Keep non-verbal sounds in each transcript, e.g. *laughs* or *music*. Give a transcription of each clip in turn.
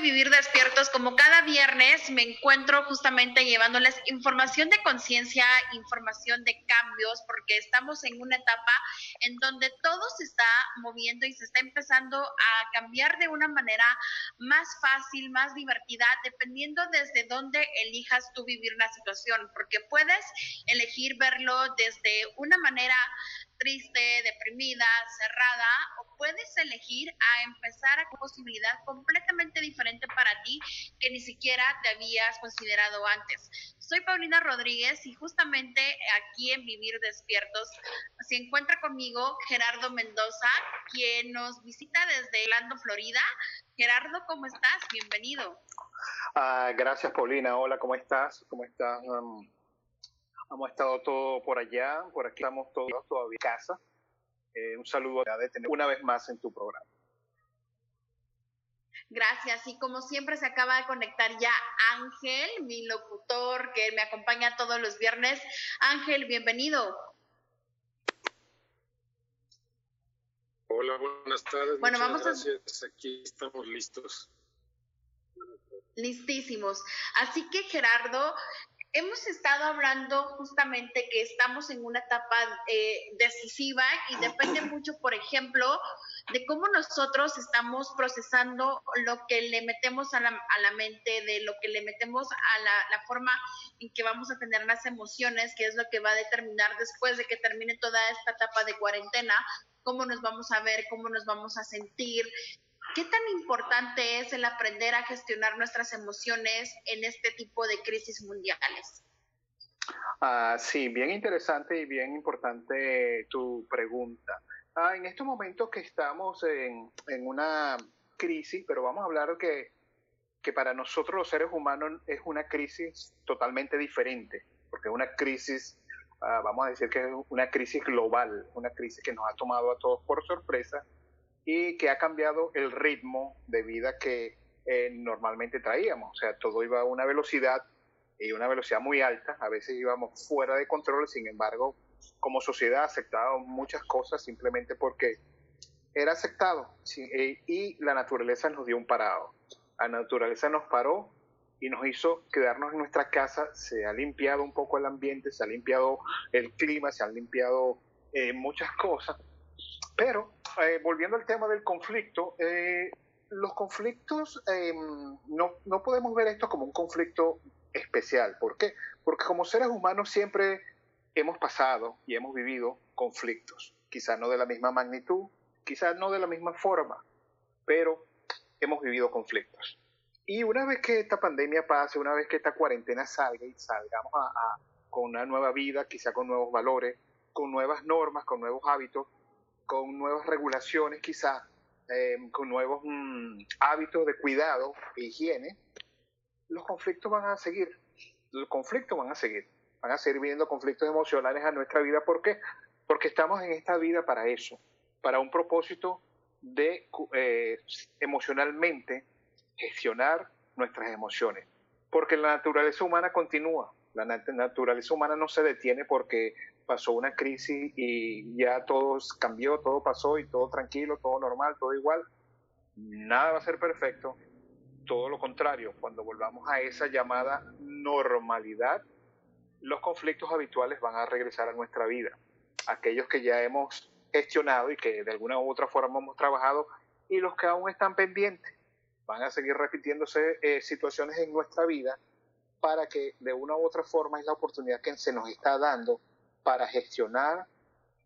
Vivir Despiertos, como cada viernes me encuentro justamente llevándoles información de conciencia, información de cambios, porque estamos en una etapa en donde todo se está moviendo y se está empezando a cambiar de una manera más fácil, más divertida, dependiendo desde dónde elijas tú vivir una situación, porque puedes elegir verlo desde una manera triste, deprimida, cerrada, o puedes elegir a empezar a una posibilidad completamente diferente para ti que ni siquiera te habías considerado antes. Soy Paulina Rodríguez y justamente aquí en Vivir Despiertos se encuentra conmigo Gerardo Mendoza, quien nos visita desde Orlando, Florida. Gerardo, ¿cómo estás? Bienvenido. Ah, gracias, Paulina. Hola, ¿cómo estás? ¿Cómo estás? Um, Hemos estado todo por allá, por aquí estamos todos todavía en casa. Eh, un saludo de tener una vez más en tu programa. Gracias. Y como siempre se acaba de conectar ya Ángel, mi locutor que me acompaña todos los viernes. Ángel, bienvenido. Hola, buenas tardes. Bueno, vamos gracias. Aquí estamos listos. Listísimos. Así que Gerardo, hemos estado hablando justamente que estamos en una etapa eh, decisiva y depende mucho, por ejemplo, de cómo nosotros estamos procesando lo que le metemos a la, a la mente, de lo que le metemos a la, la, forma en que vamos a tener las emociones, que es lo que va a determinar después de que termine toda esta etapa de cuarentena, cómo nos vamos a ver, cómo nos vamos a sentir, ¿Qué tan importante es el aprender a gestionar nuestras emociones en este tipo de crisis mundiales? Ah, sí, bien interesante y bien importante tu pregunta. Ah, en estos momentos que estamos en, en, una crisis, pero vamos a hablar que, que para nosotros los seres humanos es una crisis totalmente diferente, porque es una crisis, ah, vamos a decir que es una crisis global, una crisis que nos ha tomado a todos por sorpresa y que ha cambiado el ritmo de vida que eh, normalmente traíamos. O sea, todo iba a una velocidad y una velocidad muy alta. A veces íbamos fuera de control, sin embargo, como sociedad aceptábamos muchas cosas simplemente porque era aceptado eh, y la naturaleza nos dio un parado. La naturaleza nos paró y nos hizo quedarnos en nuestra casa. Se ha limpiado un poco el ambiente, se ha limpiado el clima, se han limpiado eh, muchas cosas pero, eh, volviendo al tema del conflicto, eh, los conflictos, em, no, no podemos ver esto como un conflicto especial. ¿Por qué? Porque como seres humanos siempre hemos pasado y hemos vivido conflictos. Quizás no de la misma magnitud, quizás no de la misma forma, pero hemos vivido conflictos. Y una vez que esta pandemia pase, una vez que esta cuarentena salga y salgamos a, con una nueva vida, quizá con nuevos valores, con nuevas normas, con nuevos hábitos, con nuevas regulaciones quizás, eh, con nuevos mm, hábitos de cuidado e higiene, los conflictos van a seguir. Los conflictos van a seguir. Van a seguir viendo conflictos emocionales a nuestra vida. ¿Por qué? Porque estamos en esta vida para eso, para un propósito de eh, emocionalmente gestionar nuestras emociones. Porque la naturaleza humana continúa. La naturaleza humana no se detiene porque pasó una crisis y ya todo cambió, todo pasó y todo tranquilo, todo normal, todo igual. Nada va a ser perfecto. Todo lo contrario, cuando volvamos a esa llamada normalidad, los conflictos habituales van a regresar a nuestra vida. Aquellos que ya hemos gestionado y que de alguna u otra forma hemos trabajado y los que aún están pendientes. Van a seguir repitiéndose eh, situaciones en nuestra vida para que de una u otra forma es la oportunidad que se nos está dando para gestionar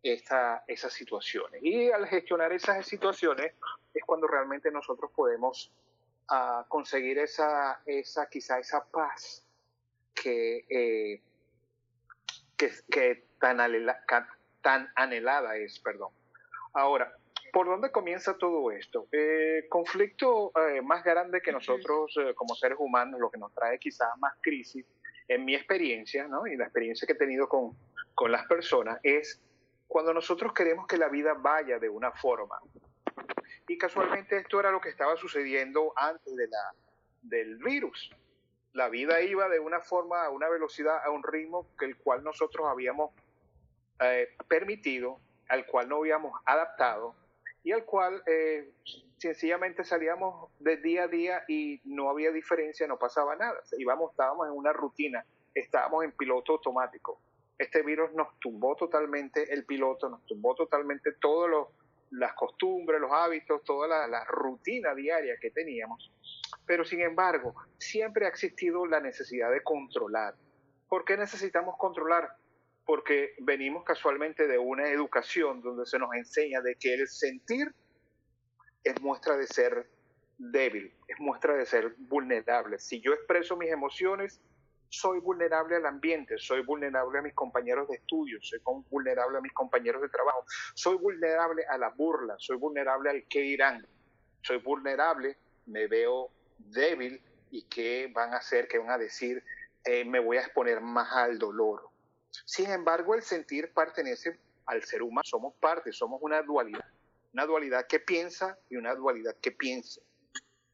esta, esas situaciones. Y al gestionar esas situaciones, es cuando realmente nosotros podemos uh, conseguir esa, esa, quizá esa paz que, eh, que, que tan, anhela, tan anhelada es, perdón. Ahora, ¿por dónde comienza todo esto? Eh, conflicto eh, más grande que nosotros eh, como seres humanos, lo que nos trae quizás más crisis, en mi experiencia, ¿no? y la experiencia que he tenido con, con las personas, es cuando nosotros queremos que la vida vaya de una forma. Y casualmente esto era lo que estaba sucediendo antes de la, del virus. La vida iba de una forma, a una velocidad, a un ritmo que el cual nosotros habíamos eh, permitido, al cual no habíamos adaptado y al cual eh, sencillamente salíamos de día a día y no había diferencia, no pasaba nada. Íbamos, estábamos en una rutina, estábamos en piloto automático. Este virus nos tumbó totalmente el piloto, nos tumbó totalmente todas las costumbres, los hábitos, toda la, la rutina diaria que teníamos. Pero sin embargo, siempre ha existido la necesidad de controlar. ¿Por qué necesitamos controlar? porque venimos casualmente de una educación donde se nos enseña de que el sentir es muestra de ser débil, es muestra de ser vulnerable. Si yo expreso mis emociones, soy vulnerable al ambiente, soy vulnerable a mis compañeros de estudio, soy vulnerable a mis compañeros de trabajo, soy vulnerable a la burla, soy vulnerable al que dirán, soy vulnerable, me veo débil y qué van a hacer, qué van a decir, eh, me voy a exponer más al dolor. Sin embargo, el sentir pertenece al ser humano, somos parte, somos una dualidad, una dualidad que piensa y una dualidad que piensa,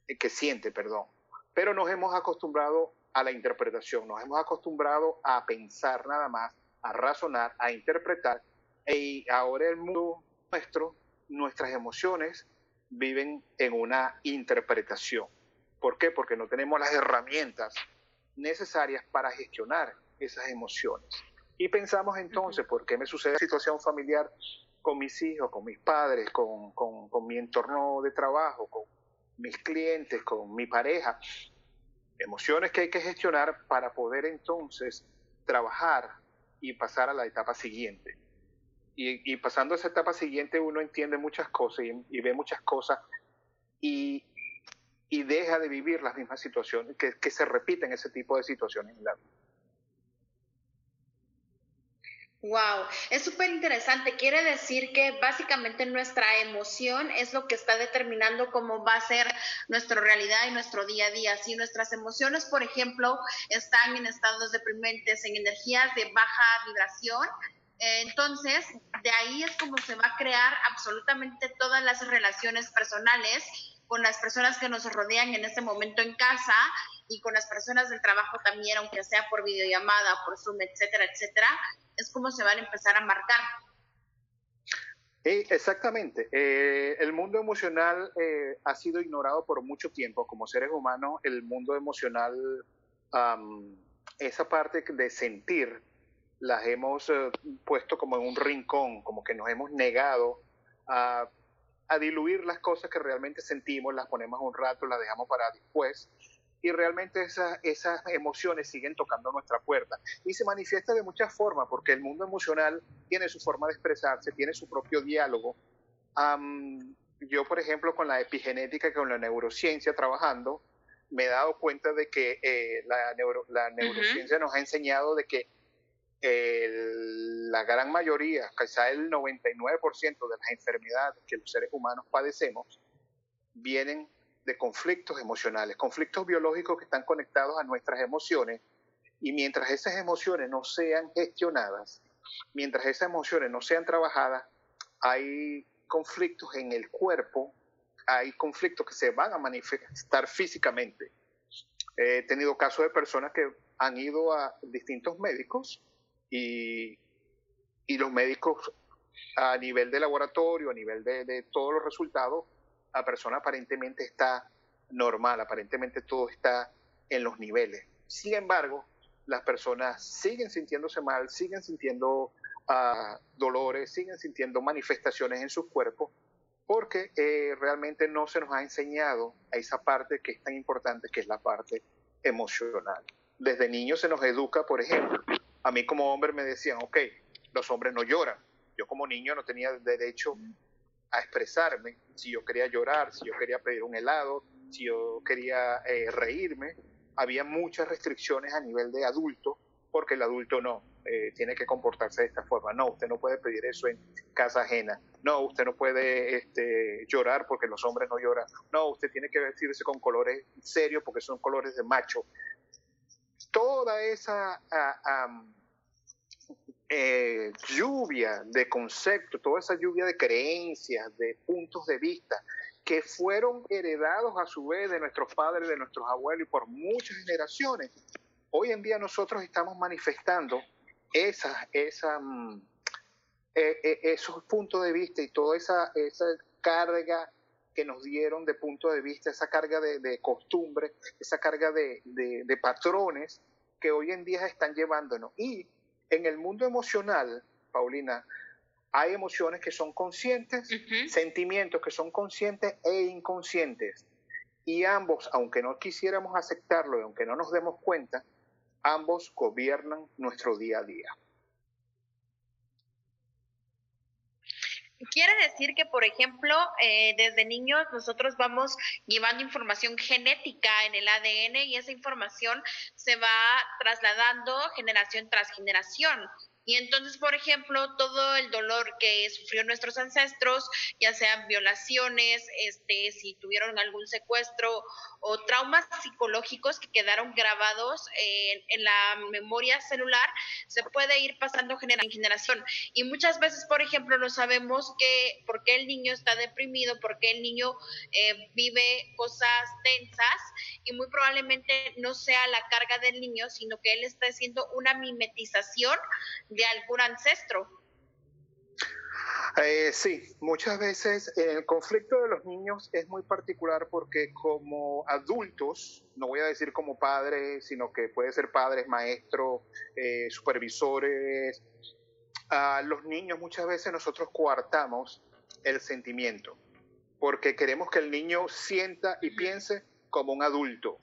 eh, que siente, perdón. Pero nos hemos acostumbrado a la interpretación, nos hemos acostumbrado a pensar nada más, a razonar, a interpretar, y ahora el mundo nuestro, nuestras emociones viven en una interpretación. ¿Por qué? Porque no tenemos las herramientas necesarias para gestionar esas emociones. Y pensamos entonces, ¿por qué me sucede situación familiar con mis hijos, con mis padres, con, con, con mi entorno de trabajo, con mis clientes, con mi pareja? Emociones que hay que gestionar para poder entonces trabajar y pasar a la etapa siguiente. Y, pasando a esa etapa siguiente uno entiende muchas cosas y, ve muchas cosas y, y, deja de vivir las mismas situaciones, que, que se repiten ese tipo de situaciones en la vida. Wow, es súper interesante. Quiere decir que básicamente nuestra emoción es lo que está determinando cómo va a ser nuestra realidad y nuestro día a día. Si nuestras emociones, por ejemplo, están en estados deprimentes, en energías de baja vibración, entonces de ahí es como se va a crear absolutamente todas las relaciones personales con las personas que nos rodean en este momento en casa y con las personas del trabajo también, aunque sea por videollamada, por Zoom, etcétera, etcétera es como se van a empezar a marcar. exactamente. Eh, el mundo emocional eh, ha sido ignorado por mucho tiempo. Como seres humanos, el mundo emocional, esa parte de sentir, las hemos eh, puesto como en un rincón, como que nos hemos negado a, a diluir las cosas que realmente sentimos, las ponemos un rato, las dejamos para después y realmente esas, esas emociones siguen tocando nuestra puerta. Y se manifiesta de muchas formas, porque el mundo emocional tiene su forma de expresarse, tiene su propio diálogo. yo, por ejemplo, con la epigenética, con la neurociencia trabajando, me he dado cuenta de que eh, la, la, neurociencia nos ha enseñado de que la gran mayoría, quizá el 99% de las enfermedades que los seres humanos padecemos, vienen de conflictos emocionales, conflictos biológicos que están conectados a nuestras emociones y mientras esas emociones no sean gestionadas, mientras esas emociones no sean trabajadas, hay conflictos en el cuerpo, hay conflictos que se van a manifestar físicamente. He tenido casos de personas que han ido a distintos médicos y, y los médicos a nivel de laboratorio, a nivel de, de todos los resultados, la persona aparentemente está normal, aparentemente todo está en los niveles. Sin embargo, las personas siguen sintiéndose mal, siguen sintiendo uh, dolores, siguen sintiendo manifestaciones en sus cuerpos, porque eh, realmente no se nos ha enseñado a esa parte que es tan importante, que es la parte emocional. Desde niños se nos educa, por ejemplo, a mí como hombre me decían, ok, los hombres no lloran. Yo como niño no tenía derecho a expresarme, si yo quería llorar, si yo quería pedir un helado, si yo quería eh, reírme. Había muchas restricciones a nivel de adulto, porque el adulto no, eh, tiene que comportarse de esta forma. No, usted no puede pedir eso en casa ajena. No, usted no puede este, llorar porque los hombres no lloran. No, usted tiene que vestirse con colores serios porque son colores de macho. Toda esa ah, eh, lluvia de conceptos, toda esa lluvia de creencias, de puntos de vista, que fueron heredados a su vez de nuestros padres, de nuestros abuelos y por muchas generaciones, hoy en día nosotros estamos manifestando esa, esa, mm, eh, eh, esos puntos de vista y toda esa, esa carga que nos dieron de punto de vista, esa carga de, de costumbre, esa carga de, de patrones que hoy en día están llevándonos. Y en el mundo emocional, Paulina, hay emociones que son conscientes, sentimientos que son conscientes e inconscientes. Y ambos, aunque no quisiéramos aceptarlo y aunque no nos demos cuenta, ambos gobiernan nuestro día a día. Quiere decir que, por ejemplo, eh, desde niños nosotros vamos llevando información genética en el ADN y esa información se va trasladando generación tras generación. Y entonces, por ejemplo, todo el dolor que sufrió nuestros ancestros, ya sean violaciones, este, si tuvieron algún secuestro o traumas psicológicos que quedaron grabados en, la memoria celular, se puede ir pasando generación en generación. Y muchas veces, por ejemplo, no sabemos que, por qué el niño está deprimido, por qué el niño eh, vive cosas tensas y muy probablemente no sea la carga del niño, sino que él está haciendo una mimetización de algún ancestro. Eh, sí, muchas veces el conflicto de los niños es muy particular porque como adultos, no voy a decir como padres, sino que puede ser padres, maestros, eh, supervisores, a los niños muchas veces nosotros coartamos el sentimiento porque queremos que el niño sienta y piense como un adulto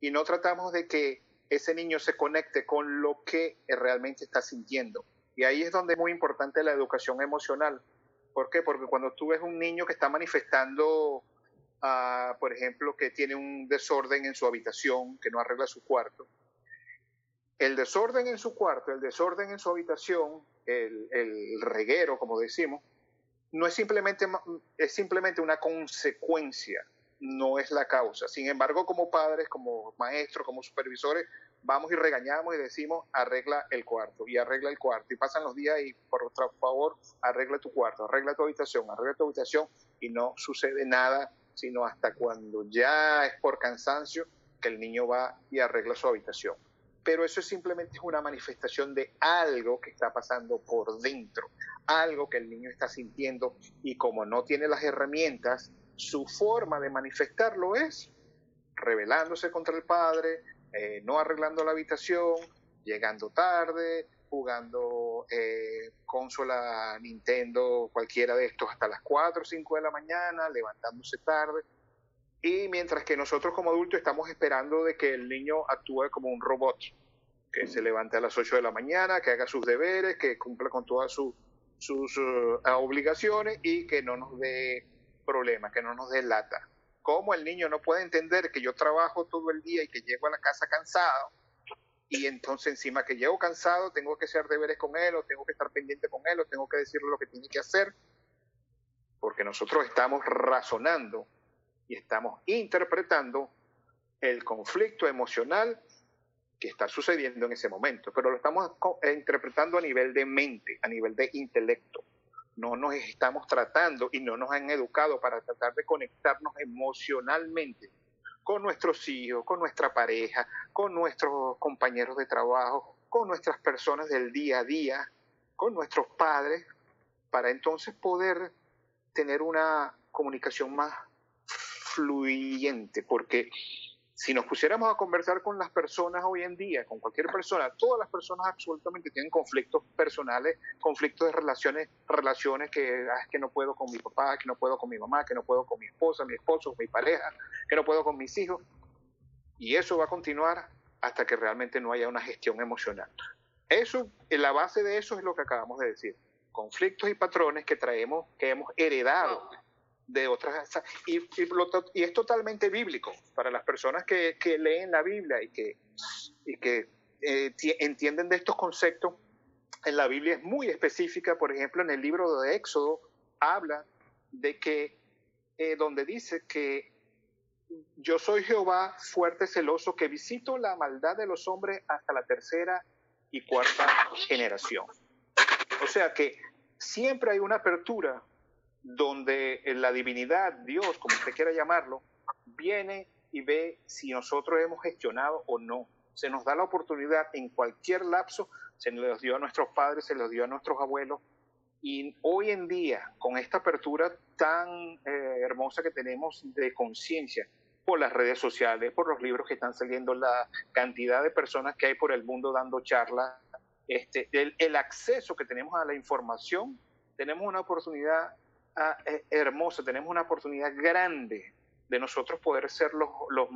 y no tratamos de que ese niño se conecte con lo que realmente está sintiendo. Y ahí es donde es muy importante la educación emocional. ¿Por qué? Porque cuando tú ves un niño que está manifestando, uh, por ejemplo, que tiene un desorden en su habitación, que no arregla su cuarto, el desorden en su cuarto, el desorden en su habitación, el, el reguero, como decimos, no es simplemente, es simplemente una consecuencia no es la causa. Sin embargo, como padres, como maestros, como supervisores, vamos y regañamos y decimos, arregla el cuarto, y arregla el cuarto. Y pasan los días y, por favor, arregla tu cuarto, arregla tu habitación, arregla tu habitación, y no sucede nada, sino hasta cuando ya es por cansancio que el niño va y arregla su habitación. Pero eso simplemente es una manifestación de algo que está pasando por dentro, algo que el niño está sintiendo y como no tiene las herramientas, su forma de manifestarlo es rebelándose contra el padre, eh, no arreglando la habitación, llegando tarde, jugando eh, consola Nintendo, cualquiera de estos, hasta las 4 o 5 de la mañana, levantándose tarde. Y mientras que nosotros como adultos estamos esperando de que el niño actúe como un robot, que se levante a las 8 de la mañana, que haga sus deberes, que cumpla con todas sus uh, obligaciones y que no nos dé problema, que no nos delata. ¿Cómo el niño no puede entender que yo trabajo todo el día y que llego a la casa cansado? Y entonces encima que llego cansado tengo que hacer deberes con él o tengo que estar pendiente con él o tengo que decirle lo que tiene que hacer. Porque nosotros estamos razonando y estamos interpretando el conflicto emocional que está sucediendo en ese momento, pero lo estamos interpretando a nivel de mente, a nivel de intelecto no nos estamos tratando y no nos han educado para tratar de conectarnos emocionalmente con nuestros hijos, con nuestra pareja, con nuestros compañeros de trabajo, con nuestras personas del día a día, con nuestros padres, para entonces poder tener una comunicación más fluyente, porque si nos pusiéramos a conversar con las personas hoy en día, con cualquier persona, todas las personas absolutamente tienen conflictos personales, conflictos de relaciones, relaciones que ah, que no puedo con mi papá, que no puedo con mi mamá, que no puedo con mi esposa, mi esposo, mi pareja, que no puedo con mis hijos. Y eso va a continuar hasta que realmente no haya una gestión emocional. Eso, en la base de eso es lo que acabamos de decir. Conflictos y patrones que traemos, que hemos heredado de otras. Y, y, es totalmente bíblico para las personas que, leen la Biblia y que, y que eh, entienden de estos conceptos. En la Biblia es muy específica, por ejemplo, en el libro de Éxodo habla de que, eh, donde dice que yo soy Jehová fuerte, celoso, que visito la maldad de los hombres hasta la tercera y cuarta generación. O sea que siempre hay una apertura donde la divinidad, Dios, como usted quiera llamarlo, viene y ve si nosotros hemos gestionado o no. Se nos da la oportunidad en cualquier lapso, se nos dio a nuestros padres, se los dio a nuestros abuelos, y hoy en día, con esta apertura tan eh, hermosa que tenemos de conciencia, por las redes sociales, por los libros que están saliendo, la cantidad de personas que hay por el mundo dando charlas, este, el, acceso que tenemos a la información, tenemos una oportunidad ah, eh, hermosa, tenemos una oportunidad grande de nosotros poder ser los, los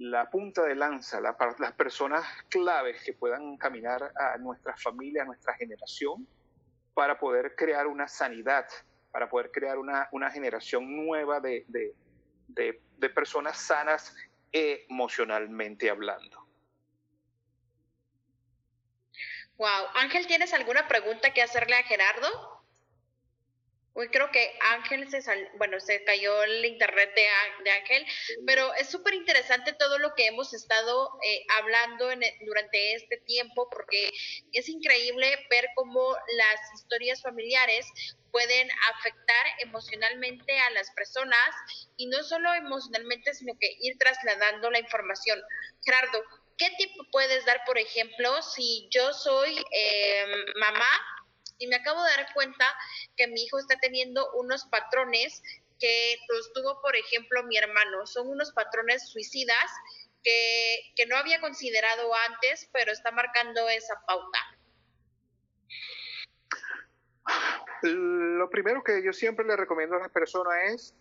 la punta de lanza, las personas claves que puedan caminar a nuestra familia, a nuestra generación, para poder crear una sanidad, para poder crear una, una generación nueva de, de, de, personas sanas emocionalmente hablando. Wow. Ángel, ¿tienes alguna pregunta que hacerle a Gerardo? Uy, creo que Ángel se bueno, se cayó el internet de, Ángel, pero es súper interesante todo lo que hemos estado eh, hablando e, durante este tiempo, porque es increíble ver cómo las historias familiares pueden afectar emocionalmente a las personas y no solo emocionalmente, sino que ir trasladando la información. Gerardo, ¿qué tipo puedes dar, por ejemplo, si yo soy eh, mamá y me acabo de dar cuenta que mi hijo está teniendo unos patrones que los tuvo, por ejemplo, mi hermano. Son unos patrones suicidas que, que no había considerado antes, pero está marcando esa pauta. Lo primero que yo siempre le recomiendo a las personas es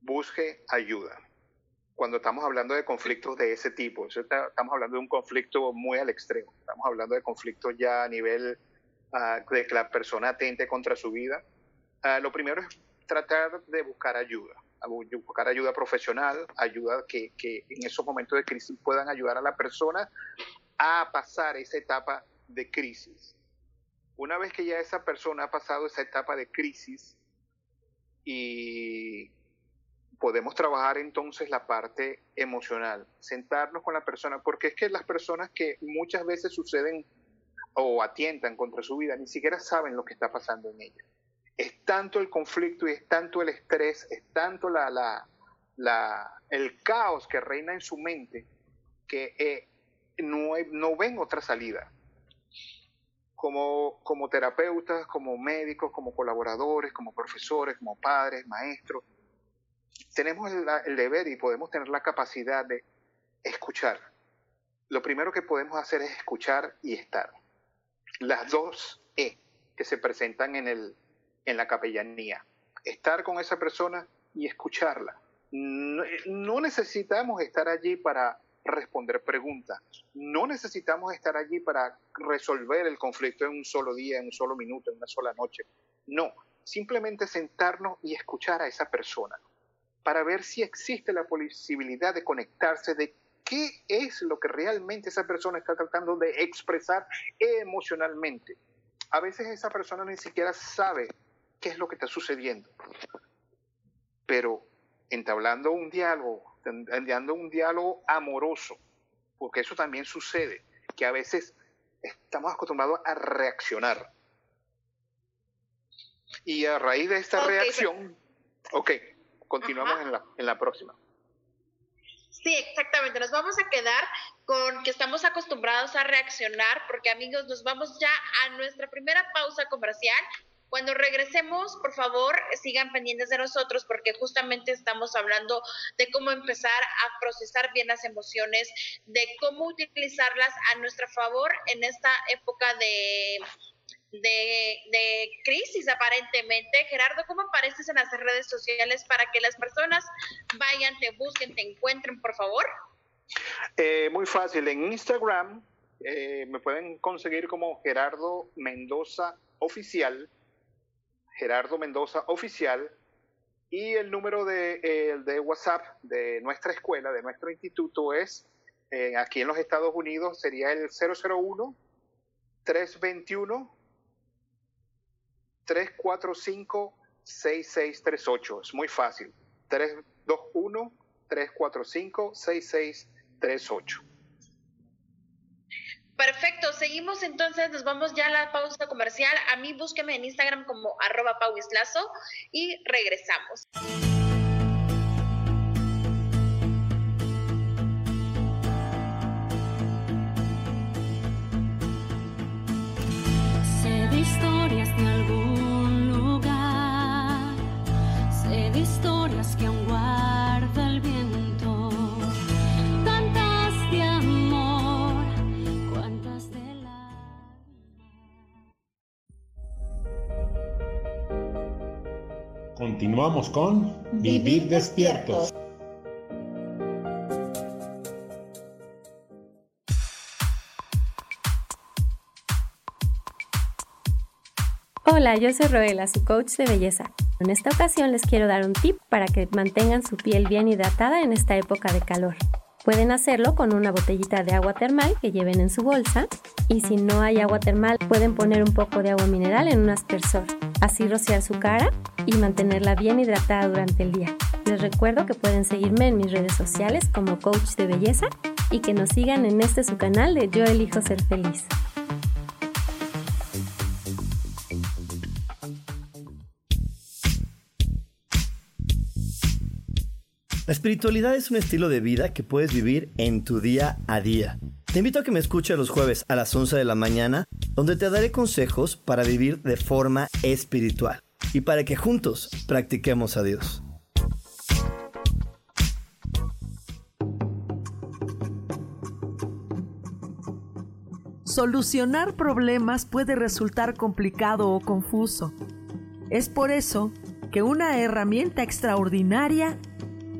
busque ayuda. Cuando estamos hablando de conflictos de ese tipo, estamos hablando de un conflicto muy al extremo, estamos hablando de conflictos ya a nivel de que la persona atente contra su vida, lo primero es tratar de buscar ayuda, buscar ayuda profesional, ayuda que, que en esos momentos de crisis puedan ayudar a la persona a pasar esa etapa de crisis. Una vez que ya esa persona ha pasado esa etapa de crisis y podemos trabajar entonces la parte emocional, sentarnos con la persona, porque es que las personas que muchas veces suceden o atientan contra su vida, ni siquiera saben lo que está pasando en ella. Es tanto el conflicto y es tanto el estrés, es tanto la, la, la el caos que reina en su mente que eh, no, no ven otra salida. Como, como terapeutas, como médicos, como colaboradores, como profesores, como padres, maestros, tenemos el deber y podemos tener la capacidad de escuchar. Lo primero que podemos hacer es escuchar y estar las dos E que se presentan en, el, en la capellanía. Estar con esa persona y escucharla. No, necesitamos estar allí para responder preguntas. No necesitamos estar allí para resolver el conflicto en un solo día, en un solo minuto, en una sola noche. No, simplemente sentarnos y escuchar a esa persona para ver si existe la posibilidad de conectarse, qué es lo que realmente esa persona está tratando de expresar emocionalmente. A veces esa persona ni siquiera sabe qué es lo que está sucediendo, pero entablando un diálogo, entablando un diálogo amoroso, porque eso también sucede, que a veces estamos acostumbrados a reaccionar. Y a raíz de esta reacción, ok, continuamos en la, en la próxima. Sí, exactamente. Nos vamos a quedar con que estamos acostumbrados a reaccionar, porque amigos, nos vamos ya a nuestra primera pausa comercial. Cuando regresemos, por favor, sigan pendientes de nosotros porque justamente estamos hablando de cómo empezar a procesar bien las emociones, de cómo utilizarlas a nuestro favor en esta época de de, crisis aparentemente. Gerardo, ¿cómo apareces en las redes sociales para que las personas vayan, te busquen, te encuentren, por favor? Eh, muy fácil, en Instagram eh, me pueden conseguir como Gerardo Mendoza Oficial, Gerardo Mendoza Oficial, Y el número de, de WhatsApp de nuestra escuela, de nuestro instituto, es eh, aquí en los Estados Unidos sería el 001 321 345 6638. Es muy fácil. 321 345 6638. Perfecto, seguimos entonces, nos vamos ya a la pausa comercial. A mí búsqueme en Instagram como arroba pauislazo y regresamos. Continuamos con Vivir despiertos. Hola, yo soy Roela, su coach de belleza. En esta ocasión les quiero dar un tip para que mantengan su piel bien hidratada en esta época de calor. Pueden hacerlo con una botellita de agua termal que lleven en su bolsa y si no hay agua termal pueden poner un poco de agua mineral en un aspersor, así rociar su cara y mantenerla bien hidratada durante el día. Les recuerdo que pueden seguirme en mis redes sociales como coach de belleza y que nos sigan en este su canal de Yo elijo ser feliz. La espiritualidad es un estilo de vida que puedes vivir en tu día a día. Te invito a que me escuches los jueves a las 11 de la mañana, donde te daré consejos para vivir de forma espiritual y para que juntos practiquemos a Dios. Solucionar problemas puede resultar complicado o confuso. Es por eso que una herramienta extraordinaria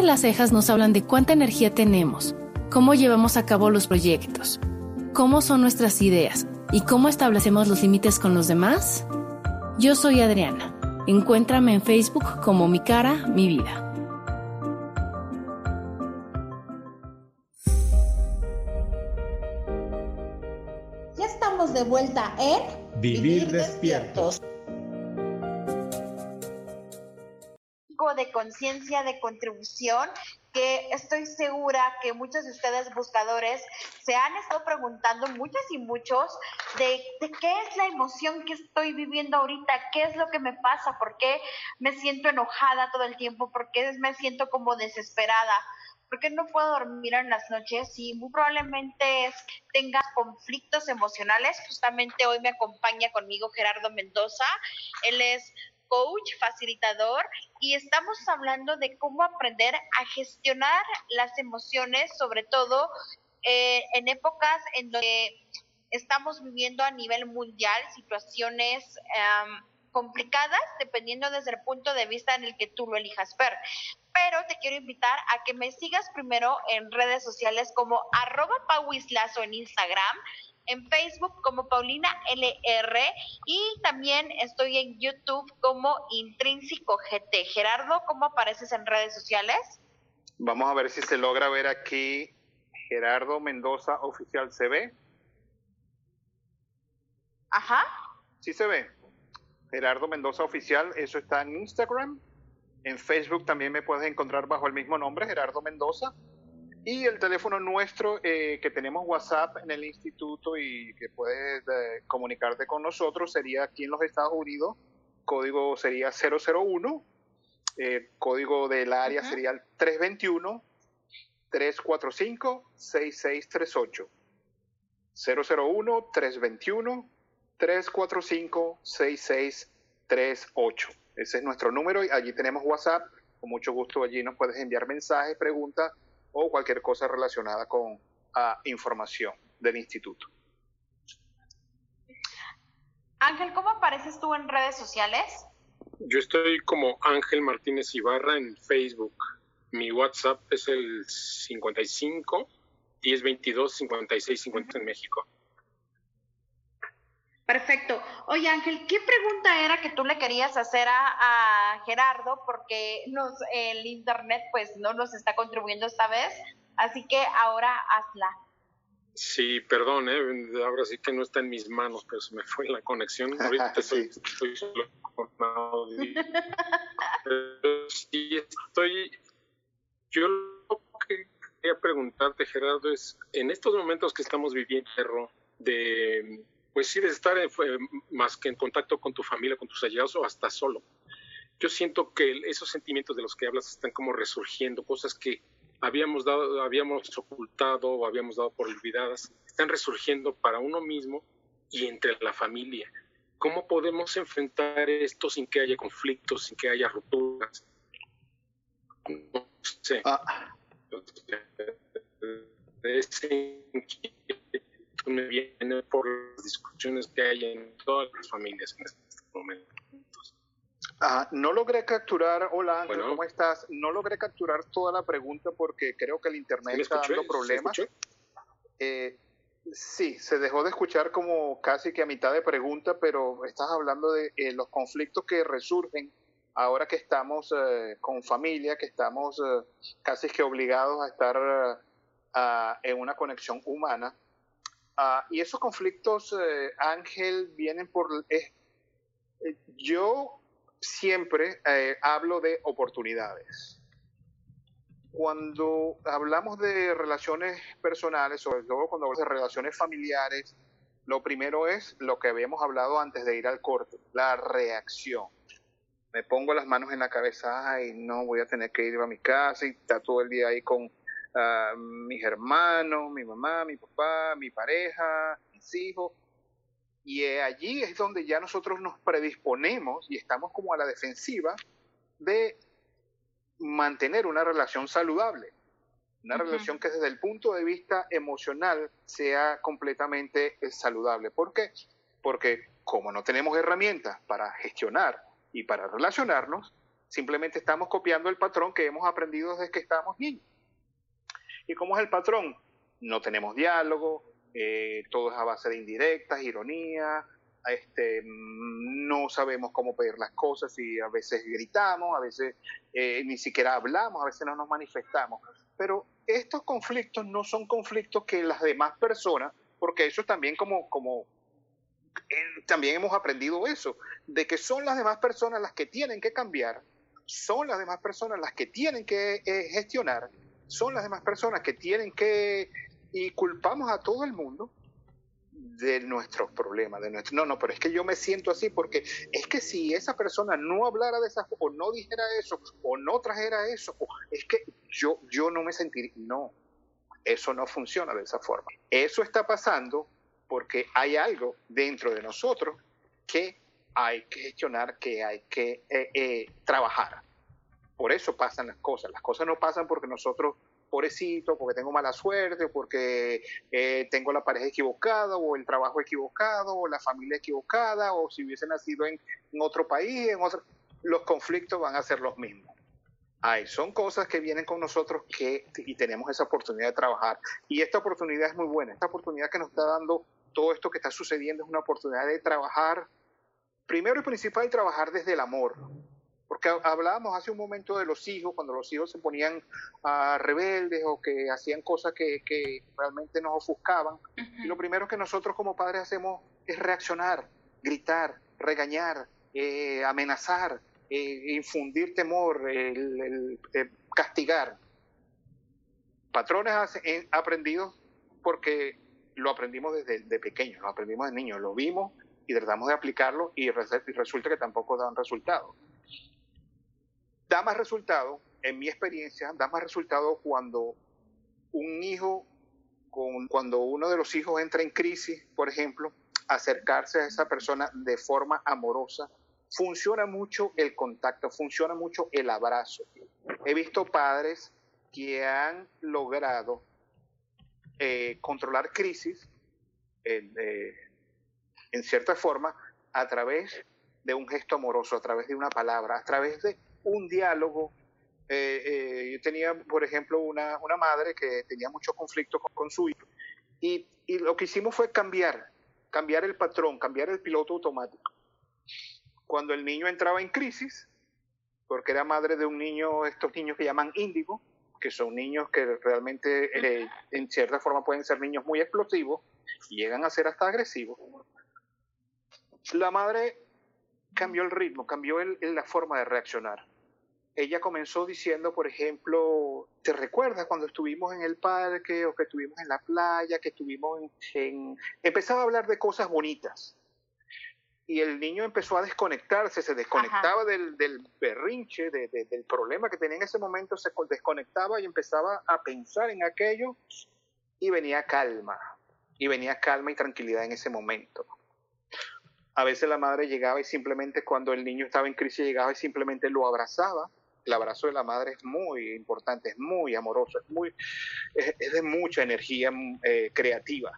Que las cejas nos hablan de cuánta energía tenemos, cómo llevamos a cabo los proyectos, cómo son nuestras ideas y cómo establecemos los límites con los demás? Yo soy Adriana. Encuéntrame en Facebook como Mi Cara, Mi Vida. Ya estamos de vuelta en Vivir despiertos. De conciencia, de contribución, que estoy segura que muchos de ustedes buscadores se han estado preguntando, muchas y muchos, de, qué es la emoción que estoy viviendo ahorita, qué es lo que me pasa, por qué me siento enojada todo el tiempo, por qué me siento como desesperada. ¿Por qué no puedo dormir en las noches? Y muy probablemente es, tengas conflictos emocionales. Justamente hoy me acompaña conmigo Gerardo Mendoza. Él es coach, facilitador, y estamos hablando de cómo aprender a gestionar las emociones, sobre todo eh, en épocas en donde estamos viviendo a nivel mundial situaciones complicadas, dependiendo desde el punto de vista en el que tú lo elijas ver. Pero te quiero invitar a que me sigas primero en redes sociales como arroba pauislazo en Instagram, en Facebook como Paulina LR y también estoy en YouTube como Intrínseco GT. Gerardo, ¿cómo apareces en redes sociales? Vamos a ver si se logra ver aquí Gerardo Mendoza Oficial se ve. Ajá. Sí se ve. Gerardo Mendoza Oficial, eso está en Instagram. En Facebook también me puedes encontrar bajo el mismo nombre, Gerardo Mendoza. Y el teléfono nuestro, eh, que tenemos WhatsApp en el instituto y que puedes eh, comunicarte con nosotros, sería aquí en los Estados Unidos, código sería 001, eh, código del área uh -huh. sería el 321-345-6638. 001-321. 345-6638. Ese es nuestro número y allí tenemos WhatsApp. Con mucho gusto allí nos puedes enviar mensajes, preguntas o cualquier cosa relacionada con información del instituto. Ángel, ¿cómo apareces tú en redes sociales? Yo estoy como Ángel Martínez Ibarra en Facebook. Mi WhatsApp es el 55 1022 56 50 en México. Perfecto. Oye Ángel, ¿qué pregunta era que tú le querías hacer a, a, Gerardo? Porque nos, el internet pues no nos está contribuyendo esta vez, así que ahora hazla. Sí, perdón, ¿eh? ahora sí que no está en mis manos, pero se me fue la conexión. Ahorita *laughs* estoy, estoy solo con audio. *laughs* sí, estoy. Yo lo que quería preguntarte, Gerardo, es: en estos momentos que estamos viviendo, de. Pues sí, de estar más que en contacto con tu familia, con tus allegados o hasta solo. Yo siento que esos sentimientos de los que hablas están como resurgiendo, cosas que habíamos dado, habíamos ocultado o habíamos dado por olvidadas, están resurgiendo para uno mismo y entre la familia. ¿Cómo podemos enfrentar esto sin que haya conflictos, sin que haya rupturas? No sé. Ah. Ese me viene por las discusiones que hay en todas las familias en este momento. Ah, no logré capturar, hola Ángel, ¿cómo estás? No logré capturar toda la pregunta porque creo que el internet está dando problemas. Eh, sí, se dejó de escuchar como casi que a mitad de pregunta, pero estás hablando de eh, los conflictos que resurgen ahora que estamos eh, con familia, que estamos casi que obligados a estar en una conexión humana. Ah, y esos conflictos, Ángel, vienen por... yo siempre eh, hablo de oportunidades. Cuando hablamos de relaciones personales, sobre todo cuando hablamos de relaciones familiares, lo primero es lo que habíamos hablado antes de ir al corte, la reacción. Me pongo las manos en la cabeza, y no voy a tener que ir a mi casa y estar todo el día ahí con ah, mis hermanos, mi mamá, mi papá, mi pareja, mis hijos y allí es donde ya nosotros nos predisponemos y estamos como a la defensiva de mantener una relación saludable, una relación que desde el punto de vista emocional sea completamente eh, saludable. ¿Por qué? Porque como no tenemos herramientas para gestionar y para relacionarnos, simplemente estamos copiando el patrón que hemos aprendido desde que estamos niños. ¿Y cómo es el patrón? No tenemos diálogo, eh, todo es a base de indirectas, ironía, este, no sabemos cómo pedir las cosas y a veces gritamos, a veces eh, ni siquiera hablamos, a veces no nos manifestamos. Pero estos conflictos no son conflictos que las demás personas, porque eso también como, como eh, también hemos aprendido eso, de que son las demás personas las que tienen que cambiar, son las demás personas las que tienen que gestionar, son las demás personas que tienen que y culpamos a todo el mundo de nuestros problemas, de nuestro, no, no, pero es que yo me siento así porque es que si esa persona no hablara de esa o no dijera eso o no trajera eso, es que yo, yo no me sentiría, no, eso no funciona de esa forma. Eso está pasando porque hay algo dentro de nosotros que hay que gestionar, que hay que eh, eh, trabajar. Por eso pasan las cosas. Las cosas no pasan porque nosotros pobrecito, porque tengo mala suerte, porque eh, tengo la pareja equivocada, o el trabajo equivocado, o la familia equivocada, o si hubiese nacido en, otro país, en otro, los conflictos van a ser los mismos. Ay, son cosas que vienen con nosotros que, y tenemos esa oportunidad de trabajar. Y esta oportunidad es muy buena. Esta oportunidad que nos está dando todo esto que está sucediendo es una oportunidad de trabajar, primero y principal, trabajar desde el amor porque hablábamos hace un momento de los hijos, cuando los hijos se ponían uh, rebeldes o que hacían cosas que, que realmente nos ofuscaban. Y lo primero que nosotros como padres hacemos es reaccionar, gritar, regañar, eh, amenazar, eh, infundir temor, el, el, castigar. Patrones aprendidos porque lo aprendimos desde de pequeños, lo aprendimos de niños, lo vimos y tratamos de aplicarlo y resulta que tampoco dan resultados da más resultado, en mi experiencia, da más resultado cuando un hijo, con, cuando uno de los hijos entra en crisis, por ejemplo, acercarse a esa persona de forma amorosa, funciona mucho el contacto, funciona mucho el abrazo. He visto padres que han logrado eh, controlar crisis eh, en cierta forma a través de un gesto amoroso, a través de una palabra, a través de un diálogo. Eh, yo tenía, por ejemplo, una, una, madre que tenía mucho conflicto con, su hijo y, lo que hicimos fue cambiar, cambiar el patrón, cambiar el piloto automático. Cuando el niño entraba en crisis, porque era madre de un niño, estos niños que llaman índigo, que son niños que realmente eh, en cierta forma pueden ser niños muy explosivos llegan a ser hasta agresivos. La madre cambió el ritmo, cambió la forma de reaccionar. Ella comenzó diciendo, por ejemplo, ¿te recuerdas cuando estuvimos en el parque o que estuvimos en la playa, que estuvimos en... en... Empezaba a hablar de cosas bonitas y el niño empezó a desconectarse, se desconectaba del, del, berrinche, de, de, del problema que tenía en ese momento, se desconectaba y empezaba a pensar en aquello y venía calma, y venía calma y tranquilidad en ese momento. A veces la madre llegaba y simplemente cuando el niño estaba en crisis llegaba y simplemente lo abrazaba. El abrazo de la madre es muy importante, es muy amoroso, es, muy, es, es de mucha energía eh, creativa.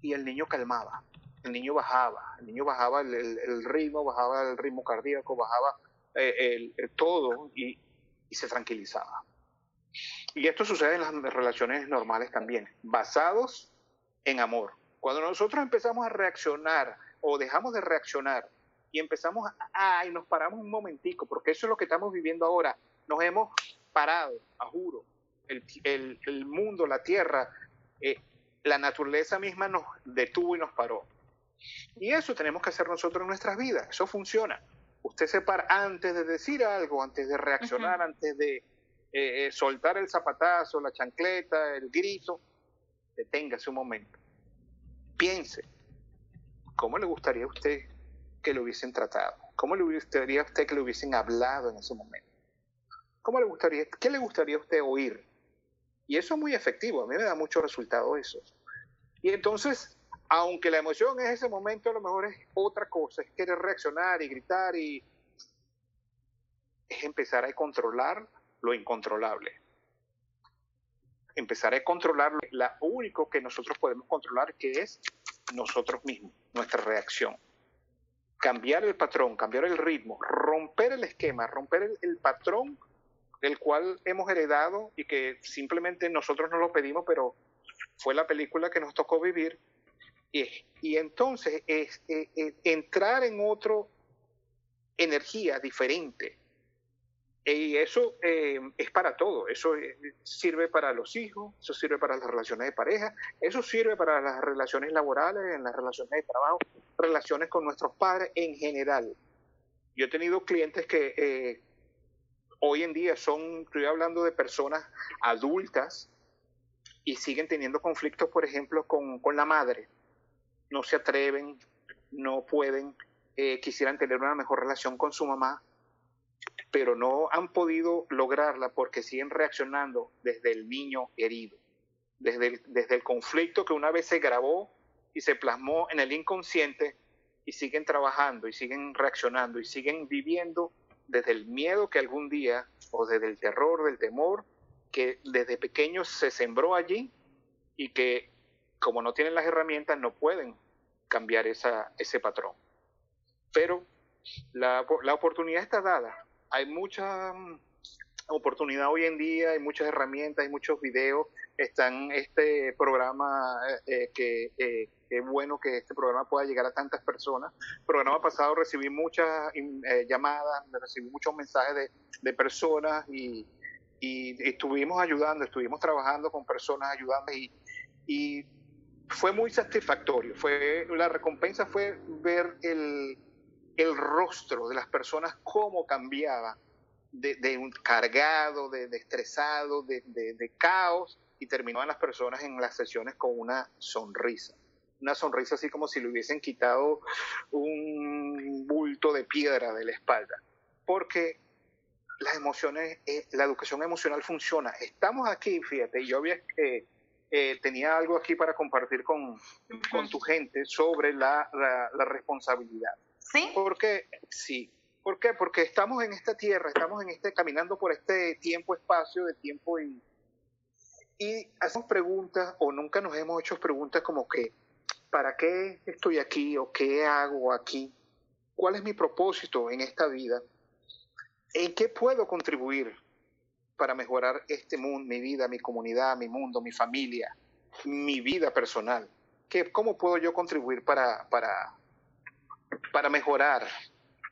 Y el niño calmaba el niño bajaba, el niño bajaba el, el, el ritmo, bajaba el ritmo cardíaco, bajaba eh, el, todo y, y, se tranquilizaba. Y esto sucede en las relaciones normales también, basados en amor. Cuando nosotros empezamos a reaccionar o dejamos de reaccionar y empezamos a, y nos paramos un momentico, porque eso es lo que estamos viviendo ahora, nos hemos parado, a juro, el, el, el mundo, la tierra, eh, la naturaleza misma nos detuvo y nos paró. Y eso tenemos que hacer nosotros en nuestras vidas. Eso funciona. Usted se para antes de decir algo, antes de reaccionar, uh -huh. antes de eh, soltar el zapatazo, la chancleta, el grito. Deténgase un momento. Piense. ¿Cómo le gustaría a usted que lo hubiesen tratado? ¿Cómo le gustaría a usted que le hubiesen hablado en ese momento? ¿Cómo le gustaría, qué le gustaría a usted oír? Y eso es muy efectivo. A mí me da mucho resultado eso. Y entonces aunque la emoción en ese momento a lo mejor es otra cosa, es querer reaccionar y gritar y es empezar a controlar lo incontrolable. Empezar a controlar lo único que nosotros podemos controlar, que es nosotros mismos, nuestra reacción. Cambiar el patrón, cambiar el ritmo, romper el esquema, romper el, patrón del cual hemos heredado y que simplemente nosotros no lo pedimos, pero fue la película que nos tocó vivir y, entonces es, es, es, entrar en otra energía diferente. Y eso eh, es para todo. Eso sirve para los hijos, eso sirve para las relaciones de pareja, eso sirve para las relaciones laborales, en las relaciones de trabajo, relaciones con nuestros padres en general. Yo he tenido clientes que eh, hoy en día son, estoy hablando de personas adultas y siguen teniendo conflictos, por ejemplo, con, con la madre no se atreven, no pueden, eh, quisieran tener una mejor relación con su mamá, pero no han podido lograrla porque siguen reaccionando desde el niño herido, desde el, desde el conflicto que una vez se grabó y se plasmó en el inconsciente y siguen trabajando y siguen reaccionando y siguen viviendo desde el miedo que algún día o desde el terror, del temor que desde pequeños se sembró allí y que como no tienen las herramientas, no pueden cambiar esa, ese patrón. Pero la, la oportunidad está dada. Hay mucha mm, oportunidad hoy en día, hay muchas herramientas, hay muchos videos. Están este programa eh, que eh, es bueno que este programa pueda llegar a tantas personas. El programa pasado recibí muchas eh, llamadas, recibí muchos mensajes de, personas y, y, y, estuvimos ayudando, estuvimos trabajando con personas ayudando y, y fue muy satisfactorio. Fue, la recompensa fue ver el, el rostro de las personas, cómo cambiaba de, de un cargado, de, de estresado, de, de, caos, y terminaban las personas en las sesiones con una sonrisa. Una sonrisa así como si le hubiesen quitado un bulto de piedra de la espalda. Porque las emociones, eh, la educación emocional funciona. Estamos aquí, fíjate, yo había... Eh, eh, tenía algo aquí para compartir con, con tu gente sobre la, la, la responsabilidad. ¿Sí? Porque, sí. ¿Por qué? Porque estamos en esta tierra, estamos en este, caminando por este tiempo, espacio de tiempo y, y hacemos preguntas o nunca nos hemos hecho preguntas como que, ¿para qué estoy aquí o qué hago aquí? ¿Cuál es mi propósito en esta vida? ¿En qué puedo contribuir para mejorar este mundo, mi vida, mi comunidad, mi mundo, mi familia, mi vida personal? ¿Qué, ¿Cómo puedo yo contribuir para, para, para mejorar,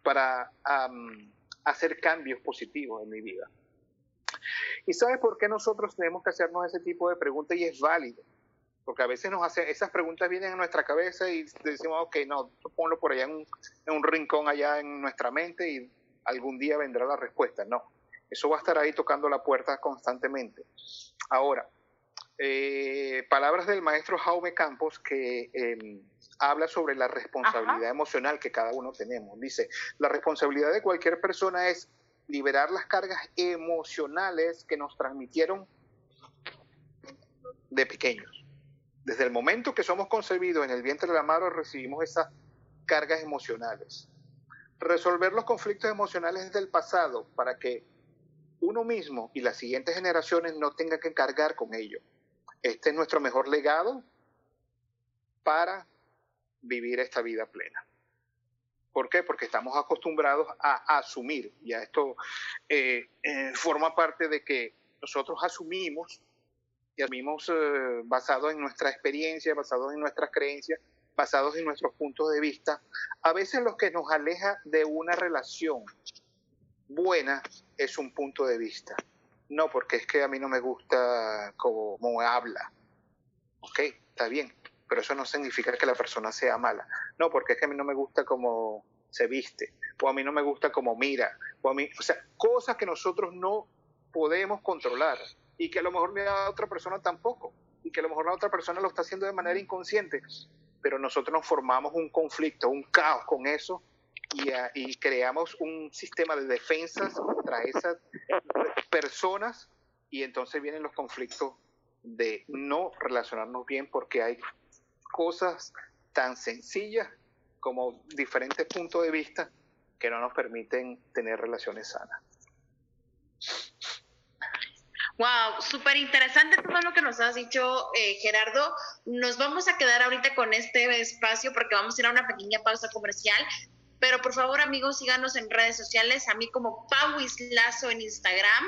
para hacer cambios positivos en mi vida? ¿Y sabes por qué nosotros tenemos que hacernos ese tipo de preguntas y es válido? Porque a veces nos hace, esas preguntas vienen a nuestra cabeza y decimos, ok, no, ponlo por allá en un rincón allá en nuestra mente y algún día vendrá la respuesta. No, eso va a estar ahí tocando la puerta constantemente. Ahora, eh, palabras del maestro Jaume Campos que eh, habla sobre la responsabilidad Ajá. emocional que cada uno tenemos. Dice, la responsabilidad de cualquier persona es liberar las cargas emocionales que nos transmitieron de pequeños. Desde el momento que somos concebidos en el vientre de la madre recibimos esas cargas emocionales. Resolver los conflictos emocionales del pasado para que uno mismo y las siguientes generaciones no tengan que cargar con ello. Este es nuestro mejor legado para vivir esta vida plena. ¿Por qué? Porque estamos acostumbrados a, asumir, ya esto eh, eh, forma parte de que nosotros asumimos y asumimos eh, basado en nuestra experiencia, basados en nuestras creencias, basados en nuestros puntos de vista. A veces lo que nos aleja de una relación buena es un punto de vista. No, porque es que a mí no me gusta cómo, habla. Ok, está bien, pero eso no significa que la persona sea mala. No, porque es que a mí no me gusta cómo se viste, o a mí no me gusta cómo mira, o a mí, o sea, cosas que nosotros no podemos controlar y que a lo mejor la otra persona tampoco, y que a lo mejor la otra persona lo está haciendo de manera inconsciente, pero nosotros nos formamos un conflicto, un caos con eso y, uh, y creamos un sistema de defensas contra esas personas y entonces vienen los conflictos de no relacionarnos bien porque hay cosas tan sencillas como diferentes puntos de vista que no nos permiten tener relaciones sanas. Wow, súper interesante todo lo que nos has dicho, eh, Gerardo. Nos vamos a quedar ahorita con este espacio porque vamos a ir a una pequeña pausa comercial. Pero por favor, amigos, síganos en redes sociales. A mí como Pauis Lazo en Instagram,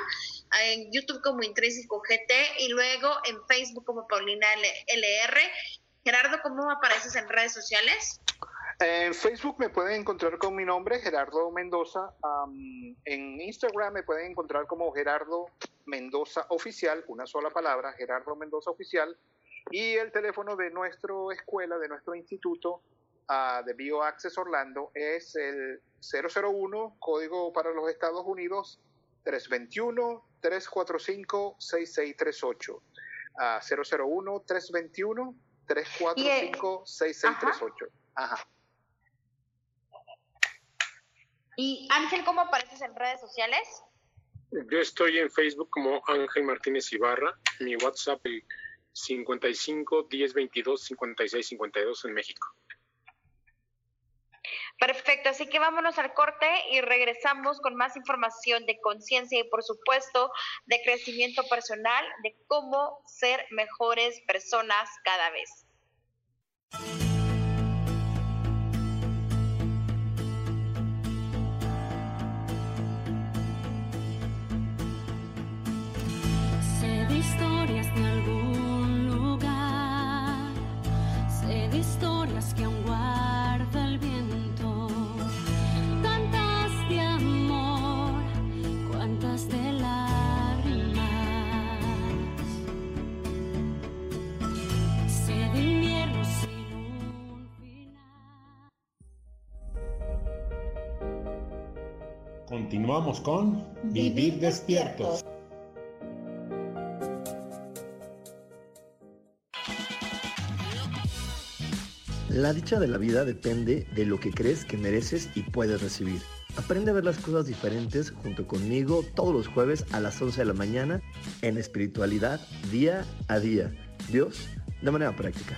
en YouTube como Intrínseco GT y luego en Facebook como Paulina LR. Gerardo, ¿cómo apareces en redes sociales? En Facebook me pueden encontrar con mi nombre, Gerardo Mendoza. Um, en Instagram me pueden encontrar como Gerardo Mendoza Oficial, una sola palabra, Gerardo Mendoza Oficial. Y el teléfono de nuestra escuela, de nuestro instituto uh, de BioAccess Orlando es el 001, código para los Estados Unidos, 321-345-6638. Uh, 001-321-345-6638. Ajá. Y Ángel, ¿cómo apareces en redes sociales? Yo estoy en Facebook como Ángel Martínez Ibarra, mi WhatsApp el 55 10 22 56 52 en México. Perfecto, así que vámonos al corte y regresamos con más información de conciencia y por supuesto de crecimiento personal, de cómo ser mejores personas cada vez. Continuamos con Vivir despiertos. La dicha de la vida depende de lo que crees que mereces y puedes recibir. Aprende a ver las cosas diferentes junto conmigo todos los jueves a las 11 de la mañana en espiritualidad día a día. Dios de manera práctica.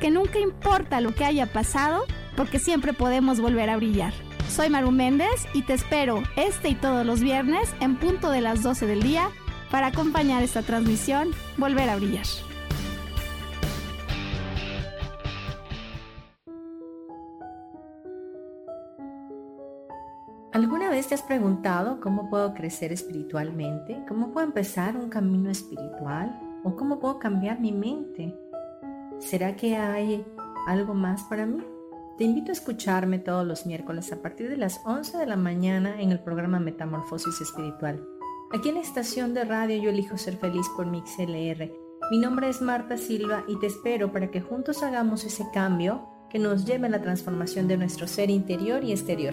que nunca importa lo que haya pasado, porque siempre podemos volver a brillar. Soy Maru Méndez y te espero este y todos los viernes en punto de las 12 del día para acompañar esta transmisión Volver a Brillar. ¿Alguna vez te has preguntado cómo puedo crecer espiritualmente? ¿Cómo puedo empezar un camino espiritual? ¿O cómo puedo cambiar mi mente? ¿Será que hay algo más para mí? Te invito a escucharme todos los miércoles a partir de las 11 de la mañana en el programa Metamorfosis Espiritual. Aquí en la estación de radio Yo elijo ser feliz por MixLR. Mi nombre es Marta Silva y te espero para que juntos hagamos ese cambio que nos lleve a la transformación de nuestro ser interior y exterior.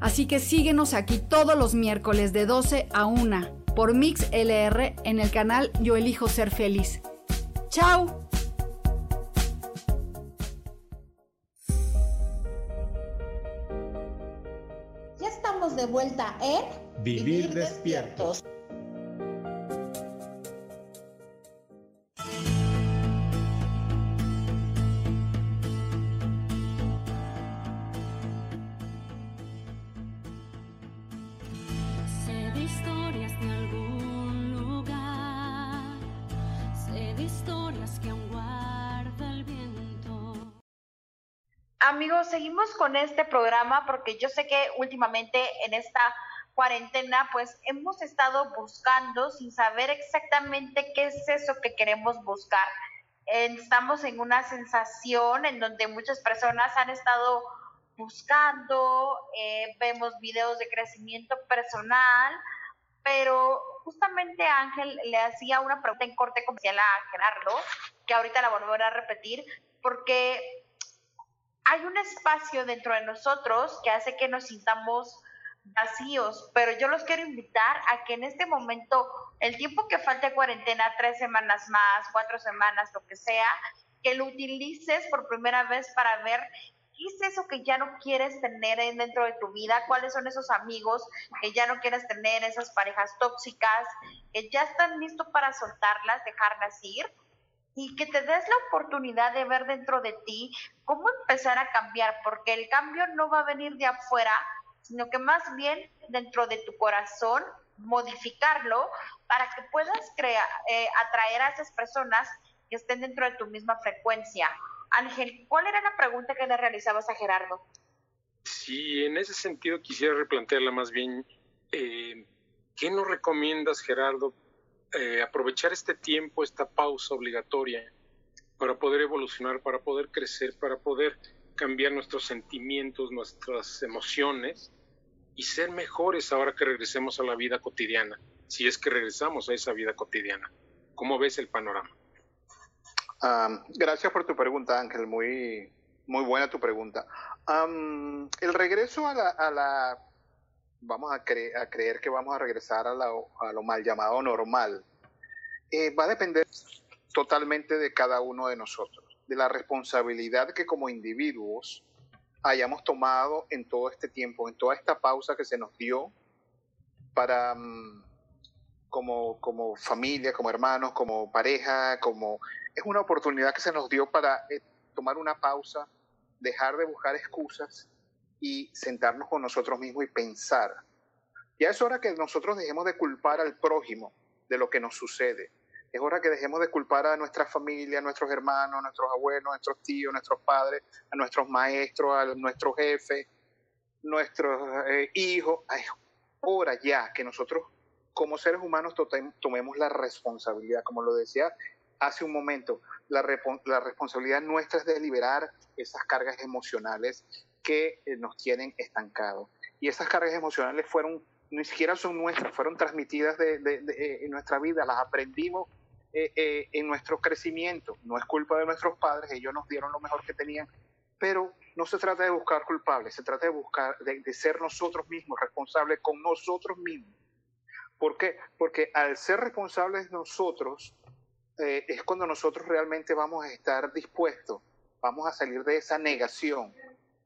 Así que síguenos aquí todos los miércoles de 12 a 1 por Mix LR en el canal Yo Elijo Ser Feliz. ¡Chao! Ya estamos de vuelta en Vivir despiertos. Seguimos con este programa porque yo sé que últimamente en esta cuarentena pues hemos estado buscando sin saber exactamente qué es eso que queremos buscar. Estamos en una sensación en donde muchas personas han estado buscando, eh, vemos videos de crecimiento personal, pero justamente Ángel le hacía una pregunta en corte comercial a Gerardo, que ahorita la volveré a repetir, porque hay un espacio dentro de nosotros que hace que nos sintamos vacíos, pero yo los quiero invitar a que en este momento, el tiempo que falte cuarentena, tres semanas más, cuatro semanas, lo que sea, que lo utilices por primera vez para ver qué es eso que ya no quieres tener en- dentro de tu vida, cuáles son esos amigos que ya no quieres tener, esas parejas tóxicas, que ya están listos para soltarlas, dejarlas ir y que te des la oportunidad de ver dentro de ti cómo empezar a cambiar, porque el cambio no va a venir de afuera, sino que más bien dentro de tu corazón, modificarlo para que puedas crea- eh, atraer a esas personas que estén dentro de tu misma frecuencia. Ángel, ¿cuál era la pregunta que le realizabas a Gerardo? Sí, en ese sentido quisiera replantearla más bien. eh, ¿Qué nos recomiendas, Gerardo, eh, aprovechar este tiempo, esta pausa obligatoria, para poder evolucionar, para poder crecer, para poder cambiar nuestros sentimientos, nuestras emociones y ser mejores ahora que regresemos a la vida cotidiana, si es que regresamos a esa vida cotidiana? ¿Cómo ves el panorama? Am, gracias por tu pregunta, Ángel. Muy, muy buena tu pregunta. El regreso a la vamos a, cre- a creer que vamos a regresar a, la- a lo mal llamado normal, eh, va a depender totalmente de cada uno de nosotros, de la responsabilidad que como individuos hayamos tomado en todo este tiempo, en toda esta pausa que se nos dio para, mm, como, como familia, como hermanos, como pareja, como es una oportunidad que se nos dio para eh, tomar una pausa, dejar de buscar excusas y sentarnos con nosotros mismos y pensar. Ya es hora que nosotros dejemos de culpar al prójimo de lo que nos sucede. Es hora que dejemos de culpar a nuestra familia, a nuestros hermanos, a nuestros abuelos, a nuestros tíos, a nuestros padres, a nuestros maestros, a nuestros jefes, nuestros eh, hijos. Es hora ya que nosotros como seres humanos tomemos la responsabilidad, como lo decía hace un momento, la, la responsabilidad nuestra es de liberar esas cargas emocionales que eh, nos tienen estancados. Y esas cargas emocionales fueron, ni siquiera son nuestras, fueron transmitidas de, eh, en nuestra vida, las aprendimos eh, en nuestro crecimiento. No es culpa de nuestros padres, ellos nos dieron lo mejor que tenían, pero no se trata de buscar culpables, se trata de buscar, de, de ser nosotros mismos responsables con nosotros mismos. ¿Por qué? Porque al ser responsables nosotros, eh, es cuando nosotros realmente vamos a estar dispuestos, vamos a salir de esa negación,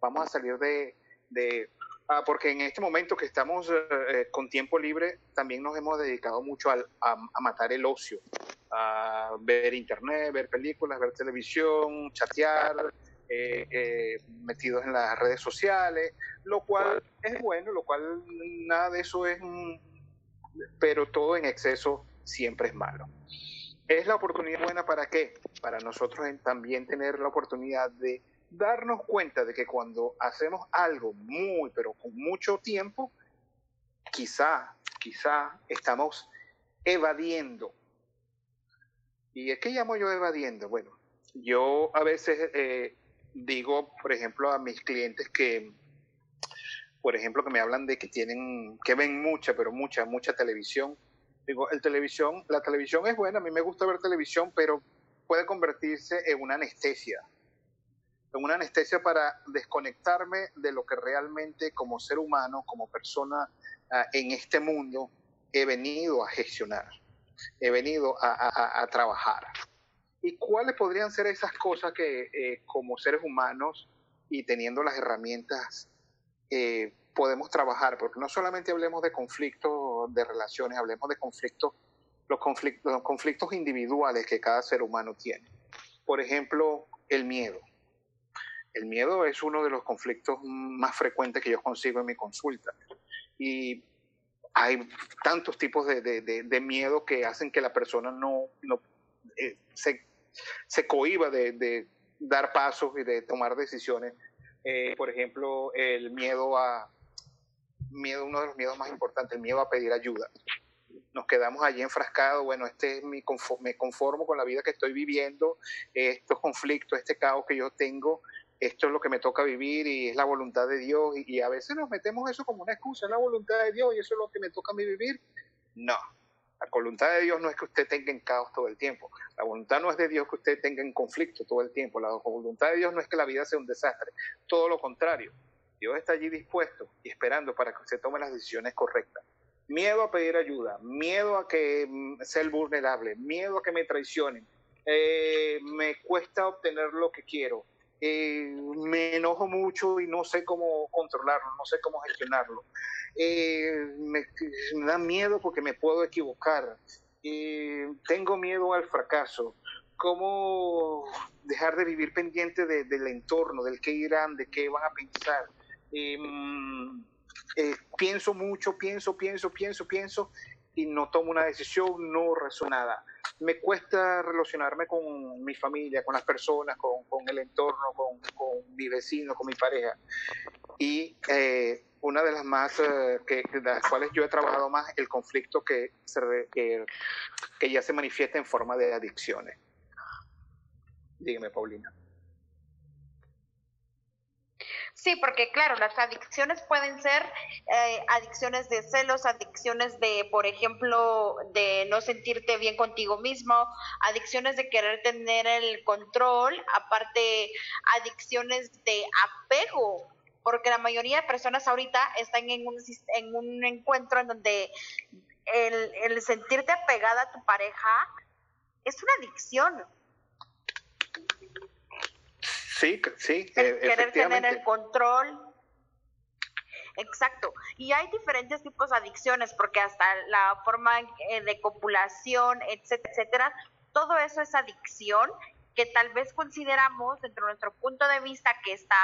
vamos a salir de... de ah, porque en este momento que estamos eh, eh, con tiempo libre, también nos hemos dedicado mucho a, a, matar el ocio, a ver internet, ver películas, ver televisión, chatear, metidos en las redes sociales, lo cual es bueno, lo cual nada de eso es, pero todo en exceso siempre es malo es la oportunidad buena para qué? Para nosotros también tener la oportunidad de darnos cuenta de que cuando hacemos algo muy, pero con mucho tiempo, quizá, quizá estamos evadiendo. ¿Y que llamo yo evadiendo? Bueno, yo a veces eh, digo, por ejemplo, a mis clientes que, por ejemplo, que me hablan de que tienen, que ven mucha, pero mucha, mucha televisión Digo, el televisión, la televisión es buena, a mí me gusta ver televisión, pero puede convertirse en una anestesia. En una anestesia para desconectarme de lo que realmente como ser humano, como persona ah, en este mundo, he venido a gestionar, he venido a, trabajar. ¿Y cuáles podrían ser esas cosas que eh, como seres humanos y teniendo las herramientas eh, podemos trabajar, porque no solamente hablemos de conflictos de relaciones, hablemos de conflictos, los conflictos, los conflictos individuales que cada ser humano tiene. Por ejemplo, el miedo. El miedo es uno de los conflictos más frecuentes que yo consigo en mi consulta. Y hay tantos tipos de, de, miedo que hacen que la persona no, eh, se, se cohiba de, dar pasos y de tomar decisiones. Eh, por ejemplo, el miedo a, miedo, uno de los miedos más importantes, el miedo a pedir ayuda. Nos quedamos allí enfrascados, bueno, este es mi me conformo con la vida que estoy viviendo, estos conflictos, este caos que yo tengo, esto es lo que me toca vivir y es la voluntad de Dios. Y, a veces nos metemos eso como una excusa, es la voluntad de Dios y eso es lo que me toca a mí vivir. No, la voluntad de Dios no es que usted tenga en caos todo el tiempo. La voluntad no es de Dios que usted tenga en conflicto todo el tiempo. La voluntad de Dios no es que la vida sea un desastre. Todo lo contrario. Dios está allí dispuesto y esperando para que usted tome las decisiones correctas. Miedo a pedir ayuda, miedo a que mm, el vulnerable, miedo a que me traicionen, eh, me cuesta obtener lo que quiero, eh, me enojo mucho y no sé cómo controlarlo, no sé cómo gestionarlo. Eh, me, da miedo porque me puedo equivocar. tengo miedo al fracaso. ¿Cómo dejar de vivir pendiente del entorno, del qué irán, de qué van a pensar? Em, eh, pienso mucho, pienso, pienso, pienso, pienso y no tomo una decisión no razonada. Me cuesta relacionarme con mi familia, con las personas, con, el entorno, con, mi vecino, con mi pareja. Y eh, una de las más, eh, que, de las cuales yo he trabajado más, el conflicto que, se, que ya se manifiesta en forma de adicciones. Dígame, Paulina. Sí, porque claro, las adicciones pueden ser eh, adicciones de celos, adicciones de, por ejemplo, de no sentirte bien contigo mismo, adicciones de querer tener el control, aparte adicciones de apego, porque la mayoría de personas ahorita están en un, en un encuentro en donde el, el sentirte apegada a tu pareja es una adicción Sí, sí. El querer tener el control. Exacto. Y hay diferentes tipos de adicciones, porque hasta la forma eh, de copulación, etcétera, etcétera, todo eso es adicción que tal vez consideramos dentro de nuestro punto de vista que está,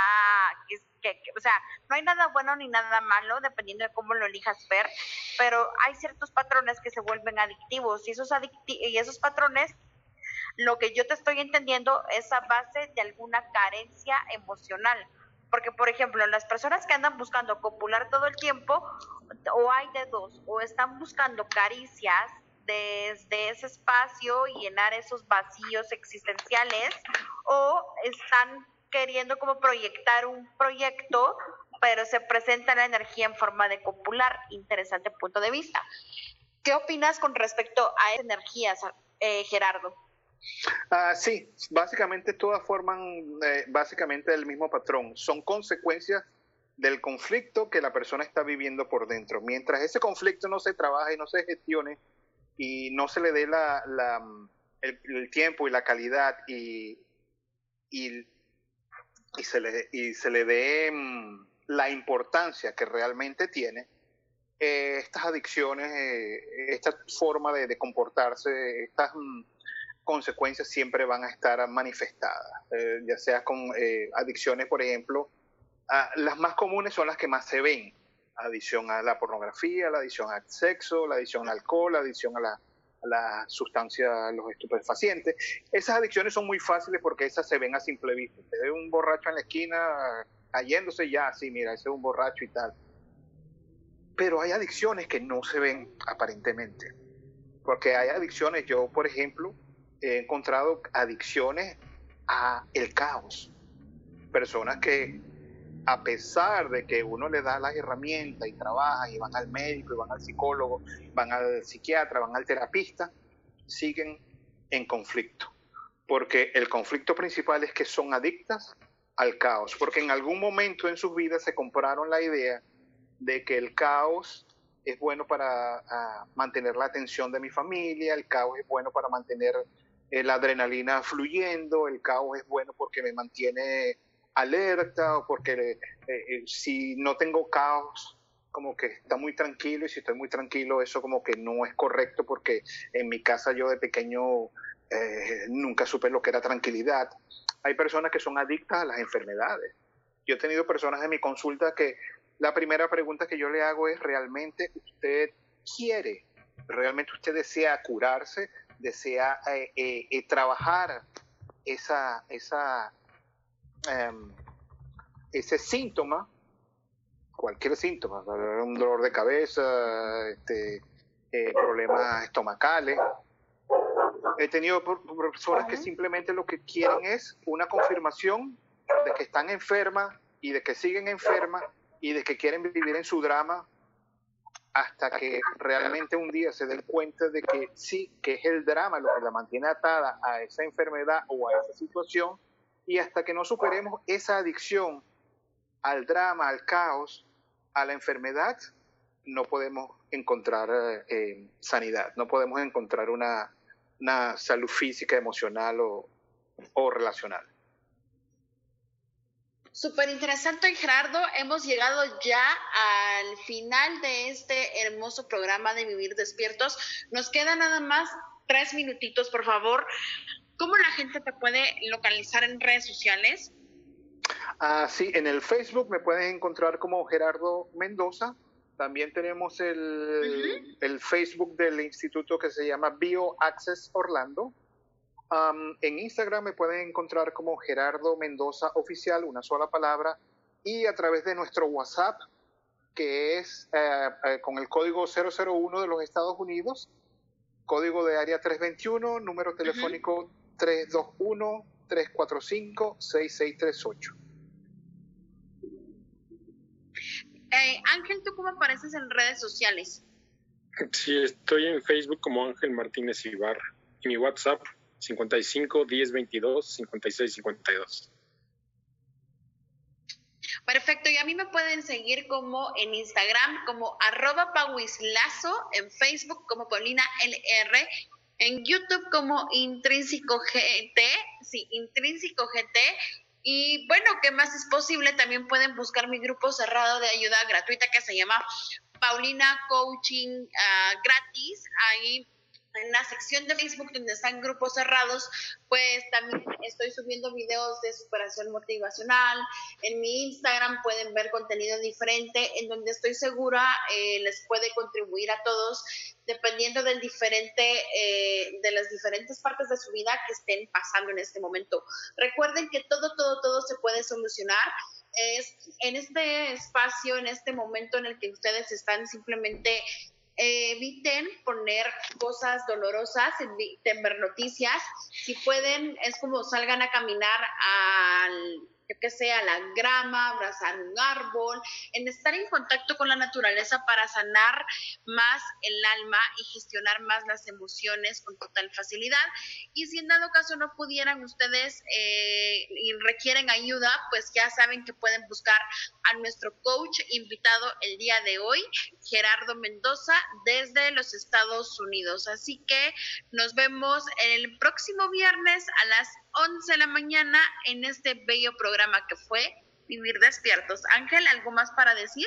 que, o sea, no hay nada bueno ni nada malo, dependiendo de cómo lo elijas ver, pero hay ciertos patrones que se vuelven adictivos y esos, y esos patrones, lo que yo te estoy entendiendo es a base de alguna carencia emocional. Porque, por ejemplo, las personas que andan buscando copular todo el tiempo, o hay de dos, o están buscando caricias desde ese espacio y llenar esos vacíos existenciales o están queriendo como proyectar un proyecto, pero se presenta la energía en forma de copular. Interesante punto de vista. ¿Qué opinas con respecto a esas energías, eh, Gerardo? Ah, sí, básicamente todas forman eh, básicamente el mismo patrón. Son consecuencias del conflicto que la persona está viviendo por dentro. Mientras ese conflicto no se trabaje no se gestione, y no se le dé el, tiempo y la calidad y, se, le, y se dé mm, la importancia que realmente tiene, eh, estas adicciones, eh, esta forma de, comportarse, estas mm, consecuencias siempre van a estar manifestadas, eh, ya sea con adicciones, por ejemplo, las más comunes son las que más se ven, adición a la pornografía, la adición al sexo, la adición al alcohol, la adición a la, a sustancia, a los estupefacientes. Esas adicciones son muy fáciles porque esas se ven a simple vista. Te ve un borracho en la esquina cayéndose ya, así, mira, ese es un borracho y tal. Pero hay adicciones que no se ven aparentemente. Porque hay adicciones, yo por ejemplo, he encontrado adicciones a el caos. Personas que a pesar de que uno le da las herramientas y trabajan y van al médico y van al psicólogo, van al psiquiatra, van al terapista, siguen en conflicto. Porque el conflicto principal es que son adictas al caos, porque en algún momento en sus vidas se compraron la idea de que el caos es bueno para mantener la atención de mi familia, el caos es bueno para mantener la adrenalina fluyendo, el caos es bueno porque me mantiene alerta o porque eh, eh, si no tengo caos, como que está muy tranquilo y si estoy muy tranquilo, eso como que no es correcto porque en mi casa yo de pequeño eh, nunca supe lo que era tranquilidad. Hay personas que son adictas a las enfermedades. Yo he tenido personas en mi consulta que la primera pregunta que yo le hago es, ¿realmente usted quiere? ¿Realmente usted desea curarse? ¿Desea trabajar esa, esa, Em, ese síntoma, cualquier síntoma, un dolor de cabeza, este, eh, problemas estomacales. He tenido personas que simplemente lo que quieren es una confirmación de que están enfermas y de que siguen enfermas y de que quieren vivir en su drama hasta que realmente un día se den cuenta de que sí, que es el drama lo que la mantiene atada a esa enfermedad o a esa situación y hasta que no superemos esa adicción al drama, al caos, a la enfermedad, no podemos encontrar eh, sanidad, no podemos encontrar una, salud física, emocional o, relacional. Súper interesante, Gerardo. Hemos llegado ya al final de este hermoso programa de Vivir Despiertos. Nos quedan nada más tres minutitos, por favor, ¿Cómo la gente te puede localizar en redes sociales? Ah, sí, en el Facebook me pueden encontrar como Gerardo Mendoza. También tenemos el, el Facebook del instituto que se llama BioAccess Orlando. En Instagram me pueden encontrar como Gerardo Mendoza Oficial, una sola palabra, y a través de nuestro WhatsApp, que es eh, eh, con el código 001 de los Estados Unidos, código de área 321, número telefónico 321-345-6638. Eh, Ángel, ¿tú cómo apareces en redes sociales? Sí, estoy en Facebook como Ángel Martínez Ibarra y mi WhatsApp 55 10 22 56 52. Perfecto, y a mí me pueden seguir como en Instagram como arroba pauislazo, en Facebook como Paulina LR en YouTube como Intrínseco GT, sí, Intrínseco GT. Y bueno, ¿qué más es posible? También pueden buscar mi grupo cerrado de ayuda gratuita que se llama Paulina Coaching ah, Gratis. Ahí en la sección de Facebook donde están grupos cerrados, pues también estoy subiendo videos de superación motivacional. En mi Instagram pueden ver contenido diferente en donde estoy segura eh, les puede contribuir a todos dependiendo del diferente, eh, de las diferentes partes de su vida que estén pasando en este momento. Recuerden que todo, todo, todo se puede solucionar es en este espacio, en este momento en el que ustedes están simplemente eviten poner cosas dolorosas, eviten ver noticias. Si pueden, es como salgan a caminar al que sea la grama, abrazar un árbol, en estar en contacto con la naturaleza para sanar más el alma y gestionar más las emociones con total facilidad. Y si en dado caso no pudieran ustedes eh, y requieren ayuda, pues ya saben que pueden buscar a nuestro coach invitado el día de hoy, Gerardo Mendoza, desde los Estados Unidos. Así que nos vemos el próximo viernes a las 11 de la mañana en este bello programa que fue Vivir Despiertos. Ángel, ¿algo más para decir?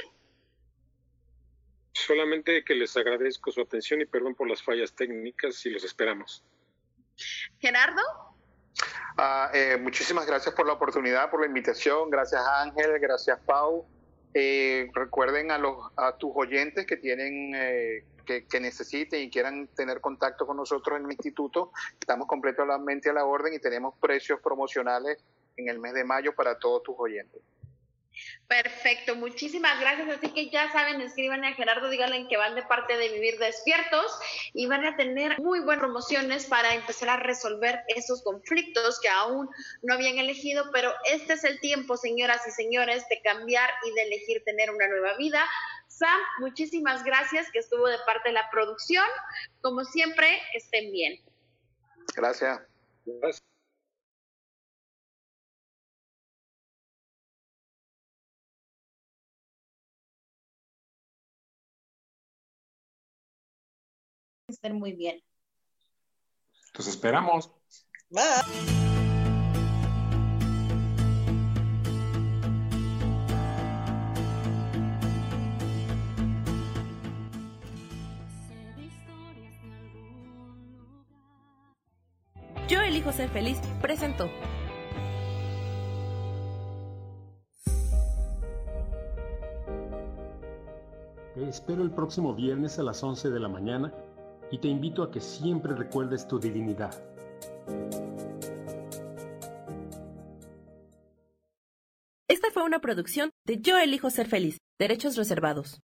Solamente que les agradezco su atención y perdón por las fallas técnicas y los esperamos. Gerardo. Ah, eh, muchísimas gracias por la oportunidad, por la invitación. Gracias Ángel, gracias Pau. Eh, recuerden a, los, a tus oyentes que tienen eh, que, necesiten y quieran tener contacto con nosotros en el instituto, estamos completamente a la orden y tenemos precios promocionales en el mes de mayo para todos tus oyentes. Perfecto, muchísimas gracias. Así que ya saben, escriban a Gerardo, díganle que van de parte de Vivir Despiertos y van a tener muy buenas promociones para empezar a resolver esos conflictos que aún no habían elegido, pero este es el tiempo, señoras y señores, de cambiar y de elegir tener una nueva vida. Sam, muchísimas gracias que estuvo de parte de la producción. Como siempre, estén bien. Gracias. gracias. Estén muy bien. Entonces esperamos. Bye. Yo elijo ser feliz presentó. Te espero el próximo viernes a las 11 de la mañana y te invito a que siempre recuerdes tu divinidad. Esta fue una producción de Yo elijo ser feliz, derechos reservados.